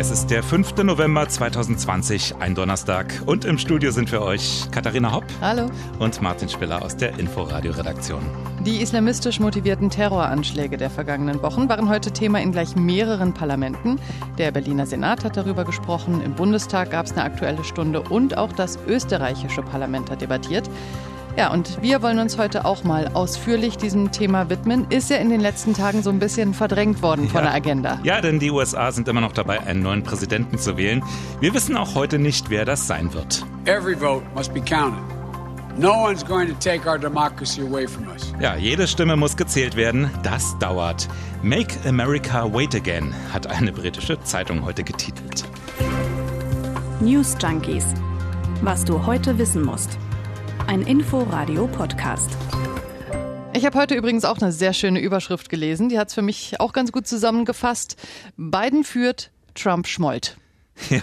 Es ist der 5. November 2020, ein Donnerstag. Und im Studio sind für euch Katharina Hopp. Hallo. Und Martin Spiller aus der Inforadio-Redaktion. Die islamistisch motivierten Terroranschläge der vergangenen Wochen waren heute Thema in gleich mehreren Parlamenten. Der Berliner Senat hat darüber gesprochen, im Bundestag gab es eine aktuelle Stunde und auch das österreichische Parlament hat debattiert. Ja, und wir wollen uns heute auch mal ausführlich diesem Thema widmen. Ist ja in den letzten Tagen so ein bisschen verdrängt worden ja. von der Agenda. Ja, denn die USA sind immer noch dabei, einen neuen Präsidenten zu wählen. Wir wissen auch heute nicht, wer das sein wird. Every vote must be counted. No one's going to take our democracy away from us. Ja, jede Stimme muss gezählt werden. Das dauert. Make America Wait Again hat eine britische Zeitung heute getitelt. News Junkies. Was du heute wissen musst ein Info-Radio-Podcast. Ich habe heute übrigens auch eine sehr schöne Überschrift gelesen. Die hat es für mich auch ganz gut zusammengefasst. Biden führt, Trump schmollt. Ja,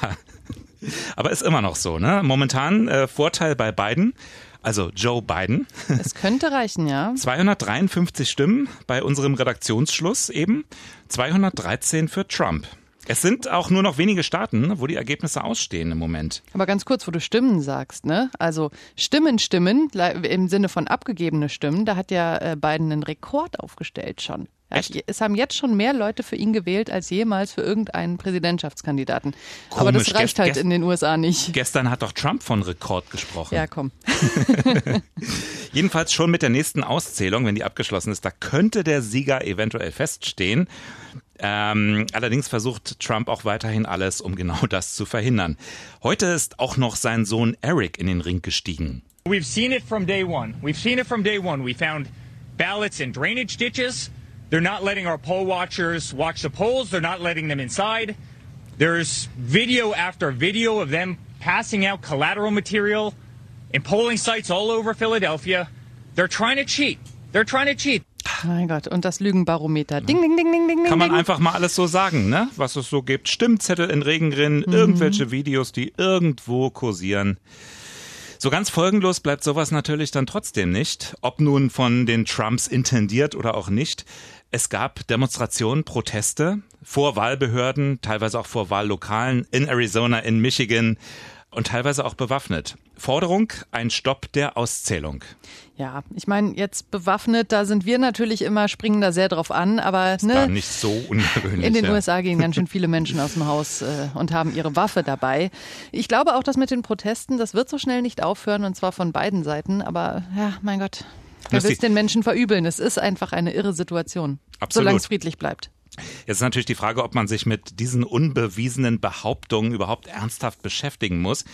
aber ist immer noch so, ne? Momentan äh, Vorteil bei Biden. Also Joe Biden. Es könnte reichen, ja. 253 Stimmen bei unserem Redaktionsschluss eben. 213 für Trump. Es sind auch nur noch wenige Staaten, wo die Ergebnisse ausstehen im Moment. Aber ganz kurz, wo du Stimmen sagst, ne? Also Stimmen, Stimmen im Sinne von abgegebene Stimmen, da hat ja äh, Biden einen Rekord aufgestellt schon. Echt? Es haben jetzt schon mehr Leute für ihn gewählt als jemals für irgendeinen Präsidentschaftskandidaten. Komisch. Aber das reicht halt in den USA nicht. Gestern hat doch Trump von Rekord gesprochen. Ja, komm. Jedenfalls schon mit der nächsten Auszählung, wenn die abgeschlossen ist, da könnte der Sieger eventuell feststehen. Ähm, allerdings versucht Trump auch weiterhin alles, um genau das zu verhindern. Heute ist auch noch sein Sohn Eric in den Ring gestiegen. We've seen it from day one. We've seen it from day one. We found ballots in drainage ditches. They're not letting our poll watchers watch the polls. They're not letting them inside. There's video after video of them passing out collateral material in polling sites all over Philadelphia. They're trying to cheat. They're trying to cheat. Mein Gott, und das Lügenbarometer. Ding, ding, ding, ding, ding. Kann man einfach mal alles so sagen, ne? Was es so gibt. Stimmzettel in Regenrinnen, mhm. irgendwelche Videos, die irgendwo kursieren. So ganz folgenlos bleibt sowas natürlich dann trotzdem nicht, ob nun von den Trumps intendiert oder auch nicht. Es gab Demonstrationen, Proteste vor Wahlbehörden, teilweise auch vor Wahllokalen in Arizona, in Michigan und teilweise auch bewaffnet. Forderung, ein Stopp der Auszählung. Ja, ich meine, jetzt bewaffnet, da sind wir natürlich immer, springen da sehr drauf an, aber ist ne, nicht so ungewöhnlich. In den ja. USA gehen ganz schön viele Menschen aus dem Haus äh, und haben ihre Waffe dabei. Ich glaube auch, dass mit den Protesten, das wird so schnell nicht aufhören und zwar von beiden Seiten, aber ja, mein Gott, wer will es den Menschen verübeln? Es ist einfach eine irre Situation, solange es friedlich bleibt. Jetzt ist natürlich die Frage, ob man sich mit diesen unbewiesenen Behauptungen überhaupt ernsthaft beschäftigen muss.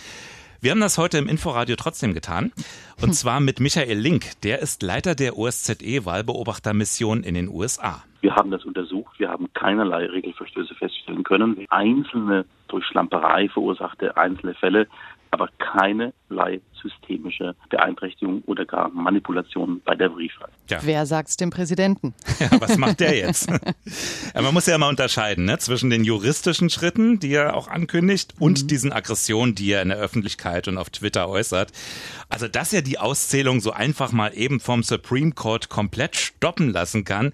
Wir haben das heute im Inforadio trotzdem getan. Und hm. zwar mit Michael Link. Der ist Leiter der OSZE-Wahlbeobachtermission in den USA. Wir haben das untersucht. Wir haben keinerlei Regelverstöße feststellen können. Einzelne durch Schlamperei verursachte einzelne Fälle, aber keinerlei systemische Beeinträchtigung oder gar Manipulation bei der Briefwahl. Ja. Wer sagt's dem Präsidenten? Ja, was macht der jetzt? ja, man muss ja mal unterscheiden ne, zwischen den juristischen Schritten, die er auch ankündigt, und mhm. diesen Aggressionen, die er in der Öffentlichkeit und auf Twitter äußert. Also, dass er die Auszählung so einfach mal eben vom Supreme Court komplett stoppen lassen kann,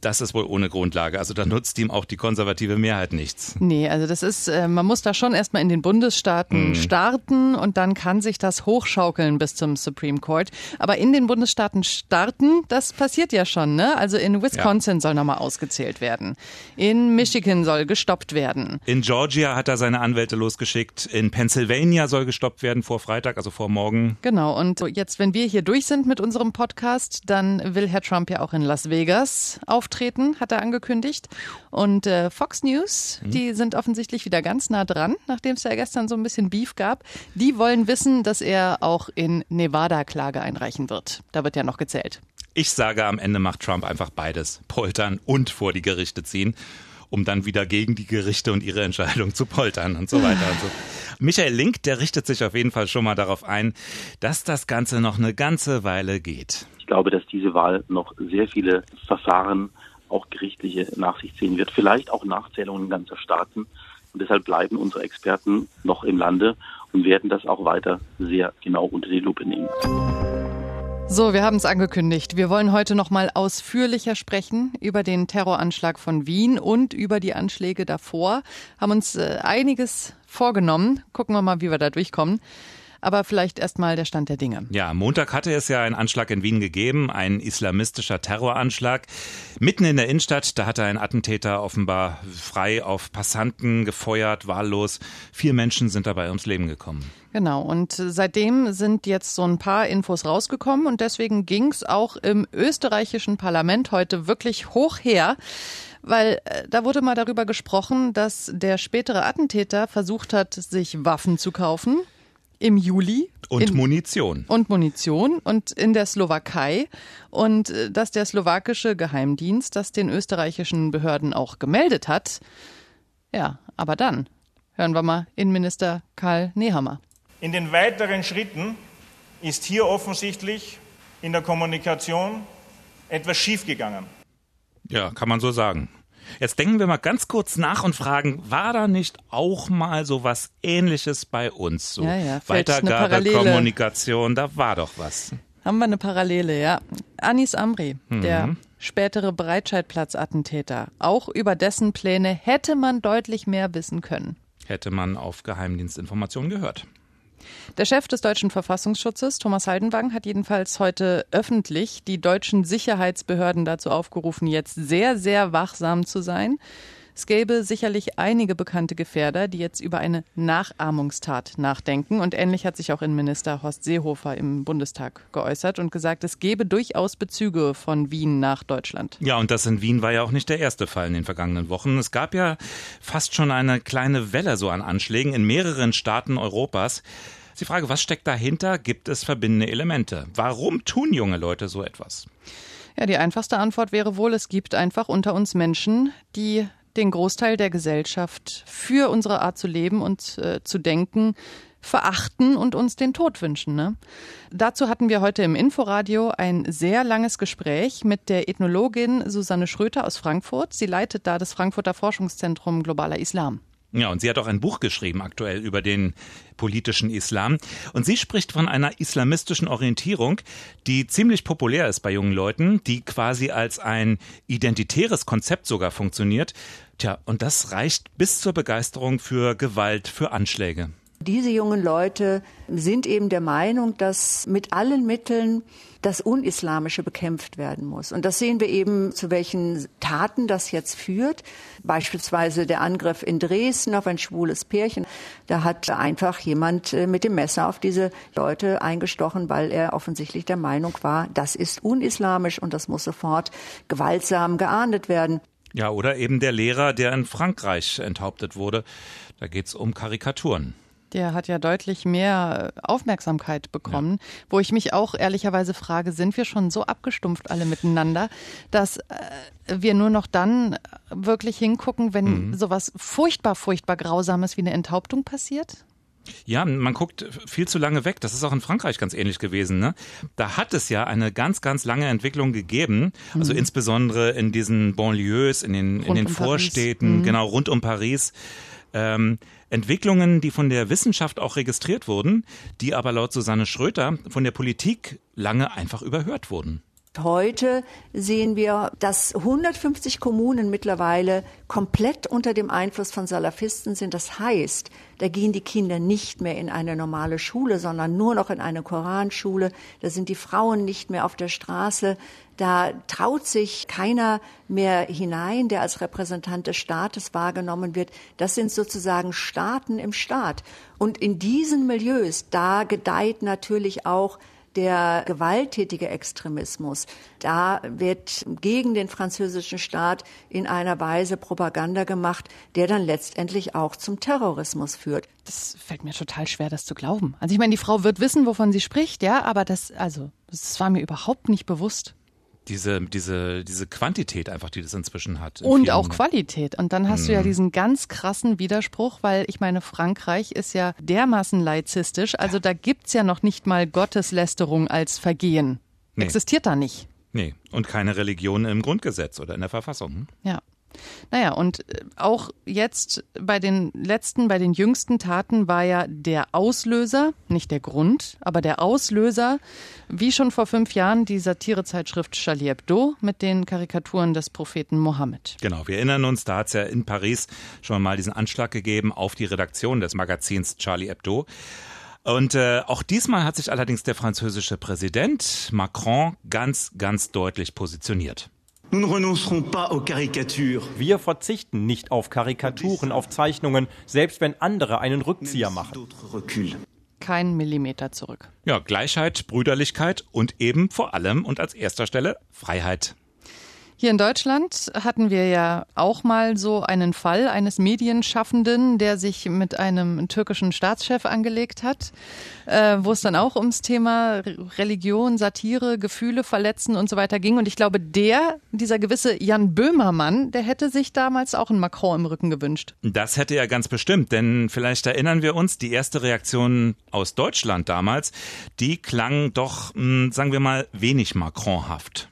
das ist wohl ohne Grundlage. Also da nutzt ihm auch die konservative Mehrheit nichts. Nee, also das ist, äh, man muss da schon erstmal in den Bundesstaaten mhm. starten und dann kann sich das hochschaukeln bis zum Supreme Court. Aber in den Bundesstaaten starten, das passiert ja schon, ne? Also in Wisconsin ja. soll nochmal ausgezählt werden. In Michigan soll gestoppt werden. In Georgia hat er seine Anwälte losgeschickt. In Pennsylvania soll gestoppt werden vor Freitag, also vor morgen. Genau. Und jetzt, wenn wir hier durch sind mit unserem Podcast, dann will Herr Trump ja auch in Las Vegas auftreten, hat er angekündigt. Und äh, Fox News, mhm. die sind offensichtlich wieder ganz nah dran, nachdem es ja gestern so ein bisschen Beef gab. Die wollen wissen, dass er auch in Nevada Klage einreichen wird. Da wird ja noch gezählt. Ich sage, am Ende macht Trump einfach beides. Poltern und vor die Gerichte ziehen um dann wieder gegen die Gerichte und ihre Entscheidung zu poltern und so weiter und so. Michael Link, der richtet sich auf jeden Fall schon mal darauf ein, dass das Ganze noch eine ganze Weile geht. Ich glaube, dass diese Wahl noch sehr viele Verfahren, auch gerichtliche, nach sich ziehen wird. Vielleicht auch Nachzählungen ganzer Staaten. Und deshalb bleiben unsere Experten noch im Lande und werden das auch weiter sehr genau unter die Lupe nehmen. So, wir haben es angekündigt. Wir wollen heute noch mal ausführlicher sprechen über den Terroranschlag von Wien und über die Anschläge davor. Haben uns äh, einiges vorgenommen. Gucken wir mal, wie wir da durchkommen. Aber vielleicht erstmal der Stand der Dinge. Ja, Montag hatte es ja einen Anschlag in Wien gegeben, ein islamistischer Terroranschlag. Mitten in der Innenstadt, da hatte ein Attentäter offenbar frei auf Passanten gefeuert, wahllos. Vier Menschen sind dabei ums Leben gekommen. Genau, und seitdem sind jetzt so ein paar Infos rausgekommen und deswegen ging es auch im österreichischen Parlament heute wirklich hoch her weil äh, da wurde mal darüber gesprochen, dass der spätere Attentäter versucht hat, sich Waffen zu kaufen im Juli. Und in, Munition. Und Munition und in der Slowakei. Und äh, dass der slowakische Geheimdienst das den österreichischen Behörden auch gemeldet hat. Ja, aber dann hören wir mal Innenminister Karl Nehammer. In den weiteren Schritten ist hier offensichtlich in der Kommunikation etwas schiefgegangen. Ja, kann man so sagen. Jetzt denken wir mal ganz kurz nach und fragen, war da nicht auch mal so was ähnliches bei uns? So ja, ja, Weitergabe, Kommunikation, da war doch was. Haben wir eine Parallele, ja. Anis Amri, mhm. der spätere Breitscheidplatz-Attentäter. Auch über dessen Pläne hätte man deutlich mehr wissen können. Hätte man auf Geheimdienstinformationen gehört. Der Chef des deutschen Verfassungsschutzes, Thomas Haldenwang, hat jedenfalls heute öffentlich die deutschen Sicherheitsbehörden dazu aufgerufen, jetzt sehr, sehr wachsam zu sein. Es gäbe sicherlich einige bekannte Gefährder, die jetzt über eine Nachahmungstat nachdenken. Und ähnlich hat sich auch Innenminister Horst Seehofer im Bundestag geäußert und gesagt, es gebe durchaus Bezüge von Wien nach Deutschland. Ja, und das in Wien war ja auch nicht der erste Fall in den vergangenen Wochen. Es gab ja fast schon eine kleine Welle so an Anschlägen in mehreren Staaten Europas. Die Frage, was steckt dahinter? Gibt es verbindende Elemente? Warum tun junge Leute so etwas? Ja, die einfachste Antwort wäre wohl, es gibt einfach unter uns Menschen, die den Großteil der Gesellschaft für unsere Art zu leben und äh, zu denken verachten und uns den Tod wünschen. Ne? Dazu hatten wir heute im Inforadio ein sehr langes Gespräch mit der Ethnologin Susanne Schröter aus Frankfurt. Sie leitet da das Frankfurter Forschungszentrum Globaler Islam. Ja, und sie hat auch ein Buch geschrieben aktuell über den politischen Islam. Und sie spricht von einer islamistischen Orientierung, die ziemlich populär ist bei jungen Leuten, die quasi als ein identitäres Konzept sogar funktioniert. Tja, und das reicht bis zur Begeisterung für Gewalt, für Anschläge. Diese jungen Leute sind eben der Meinung, dass mit allen Mitteln das Unislamische bekämpft werden muss. Und das sehen wir eben, zu welchen Taten das jetzt führt. Beispielsweise der Angriff in Dresden auf ein schwules Pärchen. Da hat einfach jemand äh, mit dem Messer auf diese Leute eingestochen, weil er offensichtlich der Meinung war, das ist unislamisch und das muss sofort gewaltsam geahndet werden. Ja, oder eben der Lehrer, der in Frankreich enthauptet wurde. Da geht es um Karikaturen. Der hat ja deutlich mehr äh, Aufmerksamkeit bekommen, ja. wo ich mich auch ehrlicherweise frage, sind wir schon so abgestumpft alle miteinander, dass äh, wir nur noch dann wirklich hingucken, wenn mhm. sowas furchtbar, furchtbar Grausames wie eine Enthauptung passiert? Ja, man guckt viel zu lange weg. Das ist auch in Frankreich ganz ähnlich gewesen. Ne? Da hat es ja eine ganz, ganz lange Entwicklung gegeben. Also mhm. insbesondere in diesen Banlieues, in den, in den um Vorstädten, mhm. genau rund um Paris ähm, Entwicklungen, die von der Wissenschaft auch registriert wurden, die aber laut Susanne Schröter von der Politik lange einfach überhört wurden. Heute sehen wir, dass 150 Kommunen mittlerweile komplett unter dem Einfluss von Salafisten sind. Das heißt, da gehen die Kinder nicht mehr in eine normale Schule, sondern nur noch in eine Koranschule. Da sind die Frauen nicht mehr auf der Straße. Da traut sich keiner mehr hinein, der als Repräsentant des Staates wahrgenommen wird. Das sind sozusagen Staaten im Staat. Und in diesen Milieus, da gedeiht natürlich auch der gewalttätige Extremismus. Da wird gegen den französischen Staat in einer Weise Propaganda gemacht, der dann letztendlich auch zum Terrorismus führt. Das fällt mir total schwer, das zu glauben. Also ich meine, die Frau wird wissen, wovon sie spricht, ja, aber das, also, das war mir überhaupt nicht bewusst diese, diese, diese Quantität einfach, die das inzwischen hat. In und auch Qualität. Und dann hast mm. du ja mhm. diesen ganz krassen Widerspruch, weil ich meine, Frankreich ist ja dermaßen laizistisch. Also da gibt es ja noch nicht mal Gotteslästerung als Vergehen. Nee. Existiert da nicht. Nee, und keine Religion im Grundgesetz oder in der Verfassung. Hm? Ja. Naja, und äh, auch jetzt bei den letzten, bei den jüngsten Taten war ja der Auslöser, nicht der Grund, aber der Auslöser, wie schon vor fünf Jahren, die Satirezeitschrift Charlie Hebdo mit den Karikaturen des Propheten Mohammed. Genau, wir erinnern uns, da hat es ja in Paris schon mal diesen Anschlag gegeben auf die Redaktion des Magazins Charlie Hebdo. Und äh, auch diesmal hat sich allerdings der französische Präsident Macron ganz, ganz deutlich positioniert. Wir verzichten nicht auf Karikaturen, auf Zeichnungen, selbst wenn andere einen Rückzieher machen. Kein Millimeter zurück. Ja, Gleichheit, Brüderlichkeit und eben vor allem und als erster Stelle Freiheit. Hier in Deutschland hatten wir ja auch mal so einen Fall eines Medienschaffenden, der sich mit einem türkischen Staatschef angelegt hat, äh, wo es dann auch ums Thema Religion, Satire, Gefühle verletzen und so weiter ging. Und ich glaube, der, dieser gewisse Jan Böhmermann, der hätte sich damals auch einen Macron im Rücken gewünscht. Das hätte er ganz bestimmt, denn vielleicht erinnern wir uns, die erste Reaktion aus Deutschland damals, die klang doch, hm, sagen wir mal, wenig Macronhaft.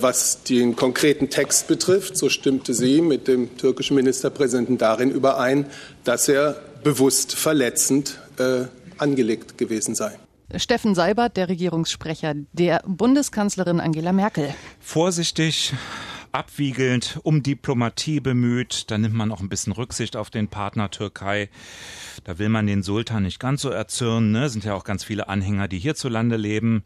Was den konkreten Text betrifft, so stimmte sie mit dem türkischen Ministerpräsidenten darin überein, dass er bewusst verletzend äh, angelegt gewesen sei. Steffen Seibert, der Regierungssprecher der Bundeskanzlerin Angela Merkel. Vorsichtig, abwiegelnd, um Diplomatie bemüht. Da nimmt man auch ein bisschen Rücksicht auf den Partner Türkei. Da will man den Sultan nicht ganz so erzürnen. Ne? Sind ja auch ganz viele Anhänger, die hierzulande leben.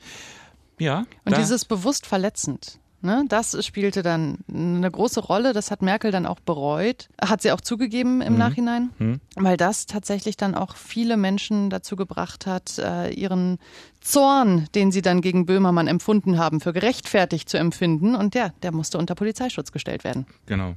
Ja. Und dieses bewusst verletzend. Ne, das spielte dann eine große Rolle. Das hat Merkel dann auch bereut. Hat sie auch zugegeben im mhm. Nachhinein, mhm. weil das tatsächlich dann auch viele Menschen dazu gebracht hat, äh, ihren Zorn, den sie dann gegen Böhmermann empfunden haben, für gerechtfertigt zu empfinden. Und ja, der musste unter Polizeischutz gestellt werden. Genau.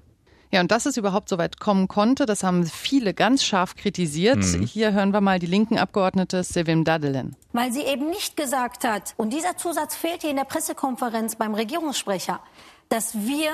Ja, und dass es überhaupt so weit kommen konnte, das haben viele ganz scharf kritisiert. Mhm. Hier hören wir mal die linken Abgeordnete Sevim Dadelen. Weil sie eben nicht gesagt hat, und dieser Zusatz fehlt hier in der Pressekonferenz beim Regierungssprecher, dass wir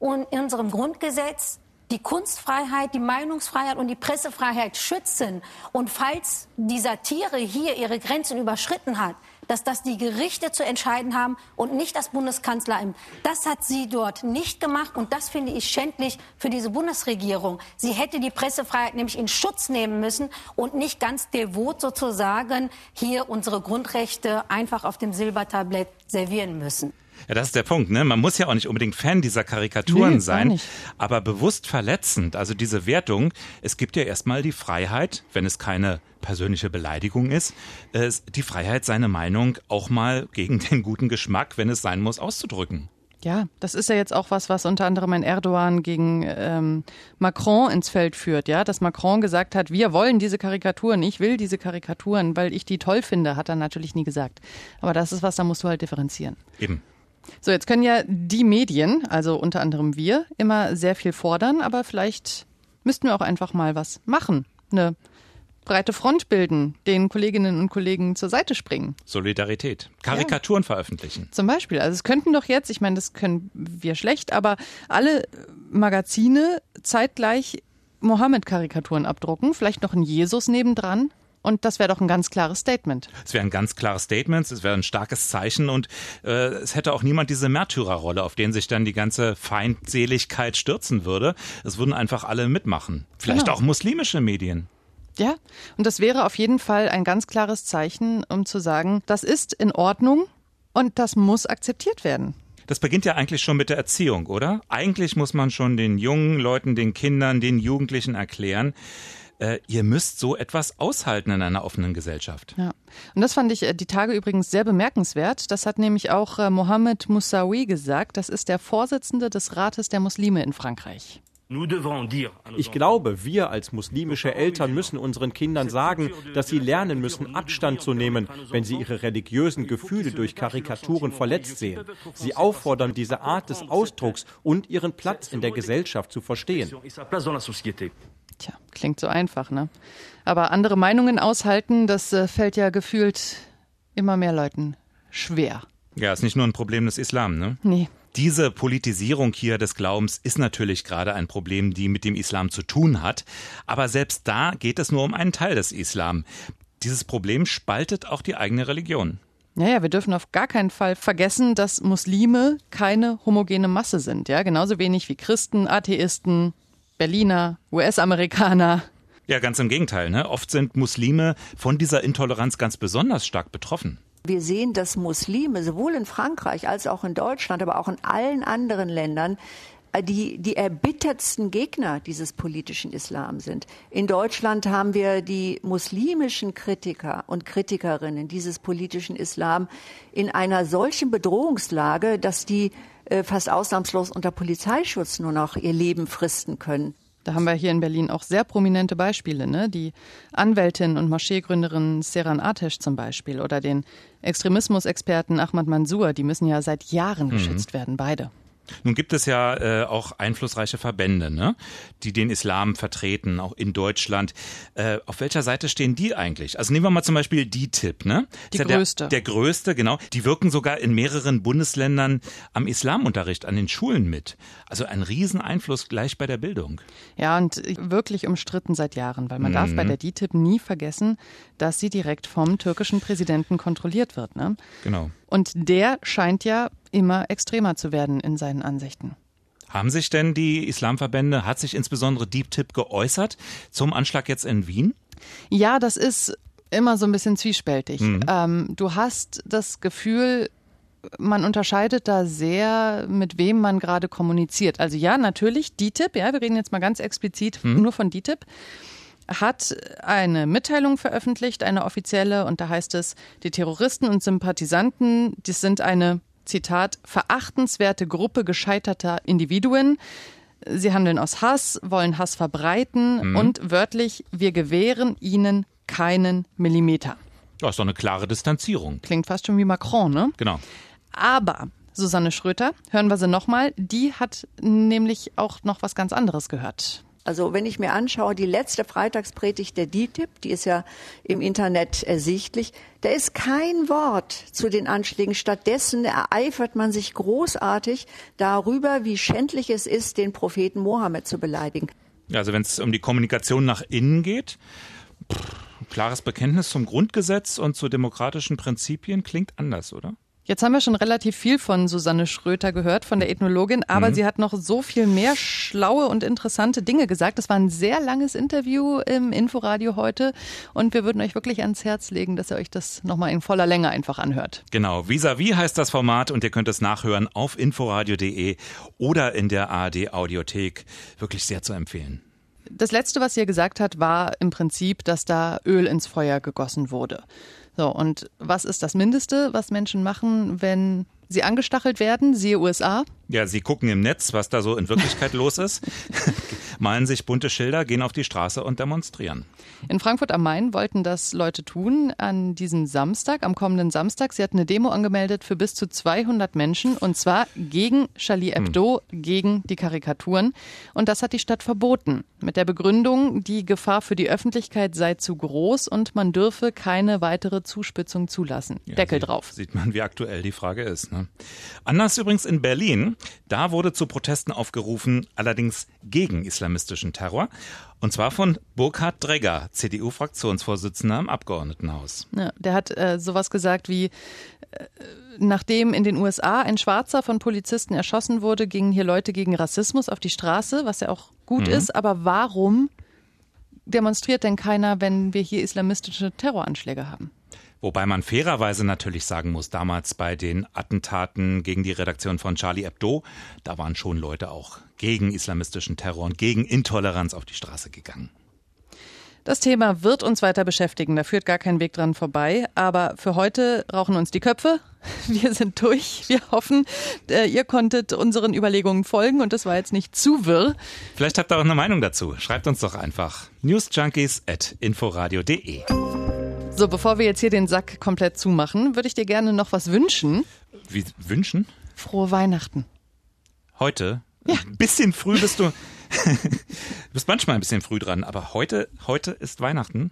in unserem Grundgesetz die Kunstfreiheit, die Meinungsfreiheit und die Pressefreiheit schützen. Und falls die Satire hier ihre Grenzen überschritten hat, dass das die Gerichte zu entscheiden haben und nicht das Bundeskanzleramt. Das hat sie dort nicht gemacht und das finde ich schändlich für diese Bundesregierung. Sie hätte die Pressefreiheit nämlich in Schutz nehmen müssen und nicht ganz devot sozusagen hier unsere Grundrechte einfach auf dem Silbertablett servieren müssen. Ja, das ist der Punkt. Ne? Man muss ja auch nicht unbedingt Fan dieser Karikaturen nee, sein, aber bewusst verletzend. Also diese Wertung, es gibt ja erstmal die Freiheit, wenn es keine persönliche Beleidigung ist, die Freiheit, seine Meinung auch mal gegen den guten Geschmack, wenn es sein muss, auszudrücken. Ja, das ist ja jetzt auch was, was unter anderem ein Erdogan gegen ähm, Macron ins Feld führt, ja, dass Macron gesagt hat, wir wollen diese Karikaturen, ich will diese Karikaturen, weil ich die toll finde, hat er natürlich nie gesagt. Aber das ist was, da musst du halt differenzieren. Eben. So, jetzt können ja die Medien, also unter anderem wir, immer sehr viel fordern, aber vielleicht müssten wir auch einfach mal was machen. Eine breite Front bilden, den Kolleginnen und Kollegen zur Seite springen. Solidarität. Karikaturen ja. veröffentlichen. Zum Beispiel. Also es könnten doch jetzt, ich meine, das können wir schlecht, aber alle Magazine zeitgleich Mohammed-Karikaturen abdrucken, vielleicht noch ein Jesus nebendran. Und das wäre doch ein ganz klares Statement. Es wäre ein ganz klares Statement, es wäre ein starkes Zeichen und äh, es hätte auch niemand diese Märtyrerrolle, auf den sich dann die ganze Feindseligkeit stürzen würde. Es würden einfach alle mitmachen. Vielleicht genau. auch muslimische Medien. Ja, und das wäre auf jeden Fall ein ganz klares Zeichen, um zu sagen, das ist in Ordnung und das muss akzeptiert werden. Das beginnt ja eigentlich schon mit der Erziehung, oder? Eigentlich muss man schon den jungen Leuten, den Kindern, den Jugendlichen erklären, äh, ihr müsst so etwas aushalten in einer offenen Gesellschaft. Ja. Und das fand ich äh, die Tage übrigens sehr bemerkenswert. Das hat nämlich auch äh, Mohammed Moussaoui gesagt. Das ist der Vorsitzende des Rates der Muslime in Frankreich. Ich glaube, wir als muslimische Eltern müssen unseren Kindern sagen, dass sie lernen müssen, Abstand zu nehmen, wenn sie ihre religiösen Gefühle durch Karikaturen verletzt sehen. Sie auffordern, diese Art des Ausdrucks und ihren Platz in der Gesellschaft zu verstehen. Tja, klingt so einfach, ne? Aber andere Meinungen aushalten, das äh, fällt ja gefühlt immer mehr Leuten schwer. Ja, ist nicht nur ein Problem des Islam, ne? Nee. Diese Politisierung hier des Glaubens ist natürlich gerade ein Problem, die mit dem Islam zu tun hat. Aber selbst da geht es nur um einen Teil des Islam. Dieses Problem spaltet auch die eigene Religion. Naja, wir dürfen auf gar keinen Fall vergessen, dass Muslime keine homogene Masse sind. Ja, genauso wenig wie Christen, Atheisten, Berliner, US-Amerikaner. Ja, ganz im Gegenteil. Ne? Oft sind Muslime von dieser Intoleranz ganz besonders stark betroffen. Wir sehen, dass Muslime sowohl in Frankreich als auch in Deutschland, aber auch in allen anderen Ländern äh, die, die erbittertsten Gegner dieses politischen Islam sind. In Deutschland haben wir die muslimischen Kritiker und Kritikerinnen dieses politischen Islam in einer solchen Bedrohungslage, dass die äh, fast ausnahmslos unter Polizeischutz nur noch ihr Leben fristen können. Da haben wir hier in Berlin auch sehr prominente Beispiele, ne? Die Anwältin und Moscheegründerin Seran Atesh zum Beispiel oder den Extremismusexperten Ahmad Mansour, die müssen ja seit Jahren mhm. geschützt werden, beide. Nun gibt es ja äh, auch einflussreiche Verbände, ne? die den Islam vertreten, auch in Deutschland. Äh, auf welcher Seite stehen die eigentlich? Also nehmen wir mal zum Beispiel die Tipp, ne? Die ja größte. Der, der, größte, genau. Die wirken sogar in mehreren Bundesländern am Islamunterricht, an den Schulen mit. Also ein Rieseneinfluss gleich bei der Bildung. Ja, und wirklich umstritten seit Jahren, weil man mhm. darf bei der DITIB nie vergessen, dass sie direkt vom türkischen Präsidenten kontrolliert wird. Ne? Genau. Und der scheint ja immer extremer zu werden in seinen Ansichten. Haben sich denn die Islamverbände, hat sich insbesondere Deep Tip geäußert zum Anschlag jetzt in Wien? Ja, das ist immer so ein bisschen zwiespältig. Mhm. Ähm, du hast das Gefühl, man unterscheidet da sehr, mit wem man gerade kommuniziert. Also ja, natürlich, DTIP, ja, wir reden jetzt mal ganz explizit mhm. nur von DTIP hat eine Mitteilung veröffentlicht, eine offizielle, und da heißt es, die Terroristen und Sympathisanten, die sind eine, Zitat, verachtenswerte Gruppe gescheiterter Individuen. Sie handeln aus Hass, wollen Hass verbreiten mhm. und wörtlich, wir gewähren ihnen keinen Millimeter. Das ist doch eine klare Distanzierung. Klingt fast schon wie Macron, ne? Genau. Aber Susanne Schröter, hören wir sie nochmal, die hat nämlich auch noch was ganz anderes gehört. Also wenn ich mir anschaue, die letzte Freitagspredigt der DITIB, die ist ja im Internet ersichtlich, da ist kein Wort zu den Anschlägen. Stattdessen ereifert man sich großartig darüber, wie schändlich es ist, den Propheten Mohammed zu beleidigen. Also wenn es um die Kommunikation nach innen geht, pff, klares Bekenntnis zum Grundgesetz und zu demokratischen Prinzipien klingt anders, oder? Jetzt haben wir schon relativ viel von Susanne Schröter gehört, von der Ethnologin, aber mhm. sie hat noch so viel mehr schlaue und interessante Dinge gesagt. Das war ein sehr langes Interview im Inforadio heute und wir würden euch wirklich ans Herz legen, dass ihr euch das nochmal in voller Länge einfach anhört. Genau, vis-à-vis -vis heißt das Format und ihr könnt es nachhören auf inforadio.de oder in der ARD Audiothek. Wirklich sehr zu empfehlen. Das letzte, was sie gesagt hat, war im Prinzip, dass da Öl ins Feuer gegossen wurde. So, und was ist das Mindeste, was Menschen machen, wenn sie angestachelt werden? Siehe USA. Ja, sie gucken im Netz, was da so in Wirklichkeit los ist, malen sich bunte Schilder, gehen auf die Straße und demonstrieren. In Frankfurt am Main wollten das Leute tun an diesem Samstag, am kommenden Samstag. Sie hatten eine Demo angemeldet für bis zu 200 Menschen und zwar gegen Charlie Hebdo, hm. gegen die Karikaturen. Und das hat die Stadt verboten. Mit der Begründung, die Gefahr für die Öffentlichkeit sei zu groß und man dürfe keine weitere Zuspitzung zulassen. Ja, Deckel sieht, drauf. Sieht man, wie aktuell die Frage ist. Ne? Anders übrigens in Berlin. Da wurde zu Protesten aufgerufen, allerdings gegen islamistischen Terror. Und zwar von Burkhard Dregger, CDU-Fraktionsvorsitzender im Abgeordnetenhaus. Ja, der hat äh, sowas gesagt wie, äh, nachdem in den USA ein Schwarzer von Polizisten erschossen wurde, gingen hier Leute gegen Rassismus auf die Straße, was ja auch gut mhm. ist. Aber warum demonstriert denn keiner, wenn wir hier islamistische Terroranschläge haben? Wobei man fairerweise natürlich sagen muss, damals bei den Attentaten gegen die Redaktion von Charlie Hebdo, da waren schon Leute auch gegen islamistischen Terror und gegen Intoleranz auf die Straße gegangen. Das Thema wird uns weiter beschäftigen, da führt gar kein Weg dran vorbei. Aber für heute rauchen uns die Köpfe. Wir sind durch. Wir hoffen, äh, ihr konntet unseren Überlegungen folgen und das war jetzt nicht zu wirr. Vielleicht habt ihr auch eine Meinung dazu. Schreibt uns doch einfach newsjunkies at inforadio.de. So, bevor wir jetzt hier den Sack komplett zumachen, würde ich dir gerne noch was wünschen. Wie wünschen? Frohe Weihnachten. Heute? Ja. Ein bisschen früh bist du. du bist manchmal ein bisschen früh dran, aber heute, heute ist Weihnachten.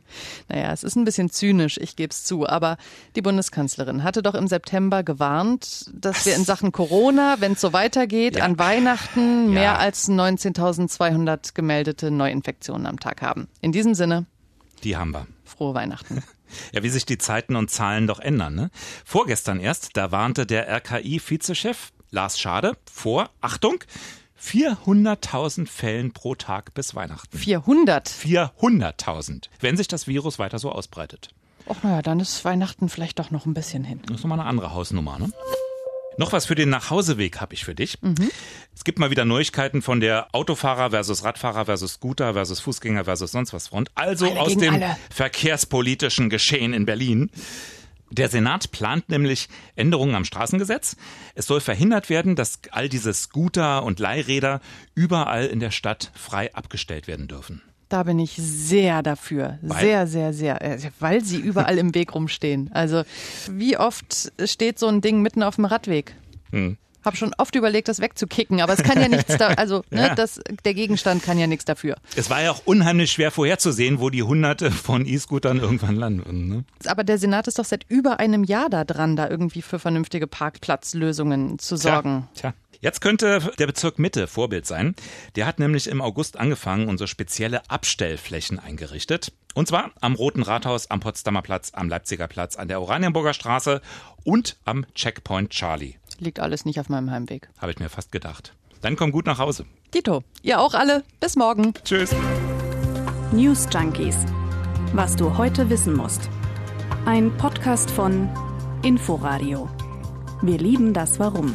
Naja, es ist ein bisschen zynisch, ich gebe es zu, aber die Bundeskanzlerin hatte doch im September gewarnt, dass wir in Sachen Corona, wenn es so weitergeht, ja. an Weihnachten mehr ja. als 19.200 gemeldete Neuinfektionen am Tag haben. In diesem Sinne, Die haben wir. Frohe Weihnachten. Ja, wie sich die Zeiten und Zahlen doch ändern. Ne? Vorgestern erst, da warnte der RKI-Vizechef Lars Schade vor, Achtung, 400.000 Fällen pro Tag bis Weihnachten. 400? 400.000, wenn sich das Virus weiter so ausbreitet. Ach naja, dann ist Weihnachten vielleicht doch noch ein bisschen hin. Das ist nochmal eine andere Hausnummer, ne? Noch was für den Nachhauseweg habe ich für dich. Mhm. Es gibt mal wieder Neuigkeiten von der Autofahrer versus Radfahrer versus Scooter versus Fußgänger versus sonst was Front. Also Alle aus dem alle. verkehrspolitischen Geschehen in Berlin. Der Senat plant nämlich Änderungen am Straßengesetz. Es soll verhindert werden, dass all diese Scooter und Leihräder überall in der Stadt frei abgestellt werden dürfen. Da bin ich sehr dafür. Weil? Sehr, sehr, sehr. Äh, Weil sie überall im Weg rumstehen. Also, wie oft steht so ein Ding mitten auf dem Radweg? Hm. Hab schon oft überlegt, das wegzukicken, aber es kann ja nichts da, also ne, Ja. das, der Gegenstand kann ja nichts dafür. Es war ja auch unheimlich schwer vorherzusehen, wo die Hunderte von E-Scootern irgendwann landen. Ne? Aber der Senat ist doch seit über einem Jahr da dran, da irgendwie für vernünftige Parkplatzlösungen zu sorgen. Tja, tja. Jetzt könnte der Bezirk Mitte Vorbild sein. Der hat nämlich im August angefangen und so spezielle Abstellflächen eingerichtet. Und zwar am Roten Rathaus, am Potsdamer Platz, am Leipziger Platz, an der Oranienburger Straße und am Checkpoint Charlie. Liegt alles nicht auf meinem Heimweg. Habe ich mir fast gedacht. Dann komm gut nach Hause. Dito, ihr auch alle. Bis morgen. Tschüss. News Junkies. Was du heute wissen musst. Ein Podcast von Inforadio. Wir lieben das Warum.